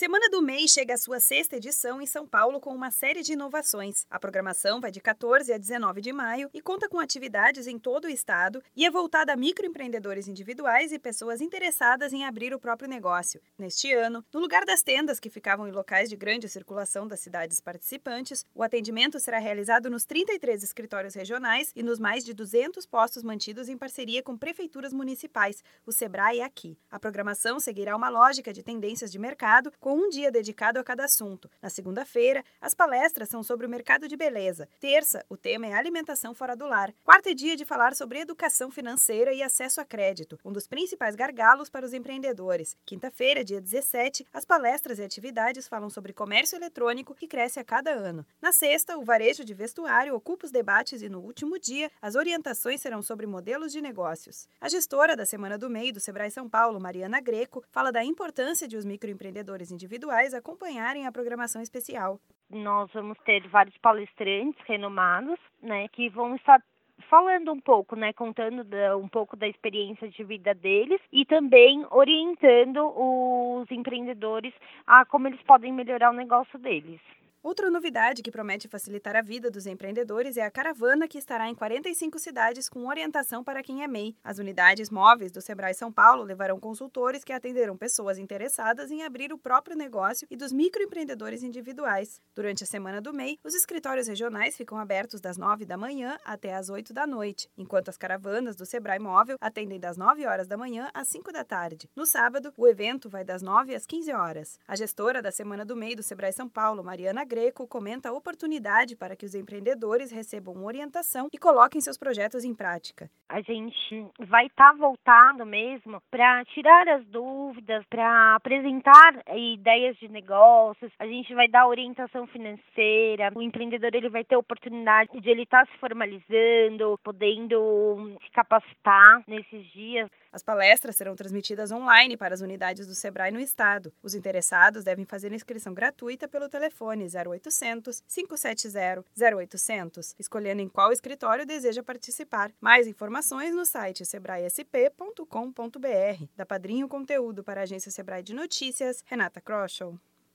Semana do MEI chega à sua sexta edição em São Paulo com uma série de inovações. A programação vai de 14 a 19 de maio e conta com atividades em todo o estado e é voltada a microempreendedores individuais e pessoas interessadas em abrir o próprio negócio. Neste ano, no lugar das tendas que ficavam em locais de grande circulação das cidades participantes, o atendimento será realizado nos 33 escritórios regionais e nos mais de 200 postos mantidos em parceria com prefeituras municipais, o Sebrae e Aqui. A programação seguirá uma lógica de tendências de mercado com com um dia dedicado a cada assunto. Na segunda-feira, as palestras são sobre o mercado de beleza. Terça, o tema é alimentação fora do lar. Quarta é dia de falar sobre educação financeira e acesso a crédito, um dos principais gargalos para os empreendedores. Quinta-feira, dia 17, as palestras e atividades falam sobre comércio eletrônico que cresce a cada ano. Na sexta, o varejo de vestuário ocupa os debates e no último dia, as orientações serão sobre modelos de negócios. A gestora da Semana do MEI do Sebrae São Paulo, Mariana Greco, fala da importância de os microempreendedores individuais acompanharem a programação especial. Nós vamos ter vários palestrantes renomados, né, que vão estar falando um pouco, né, contando um pouco da experiência de vida deles e também orientando os empreendedores a como eles podem melhorar o negócio deles. Outra novidade que promete facilitar a vida dos empreendedores é a caravana que estará em 45 cidades com orientação para quem é MEI. As unidades móveis do Sebrae São Paulo levarão consultores que atenderão pessoas interessadas em abrir o próprio negócio e dos microempreendedores individuais. Durante a semana do MEI, os escritórios regionais ficam abertos das 9 da manhã até as 8 da noite, enquanto as caravanas do Sebrae Móvel atendem das 9 horas da manhã às 5 da tarde. No sábado, o evento vai das 9 às 15 horas. A gestora da semana do MEI do Sebrae São Paulo, Mariana Greco comenta a oportunidade para que os empreendedores recebam orientação e coloquem seus projetos em prática. A gente vai estar tá voltado mesmo para tirar as dúvidas, para apresentar ideias de negócios. A gente vai dar orientação financeira. O empreendedor ele vai ter a oportunidade de ele estar tá se formalizando, podendo se capacitar nesses dias. As palestras serão transmitidas online para as unidades do Sebrae no estado. Os interessados devem fazer inscrição gratuita pelo telefone 0800 570 0800, escolhendo em qual escritório deseja participar. Mais informações no site sebraesp.com.br. Da Padrinho Conteúdo para a agência Sebrae de Notícias, Renata Kroschel.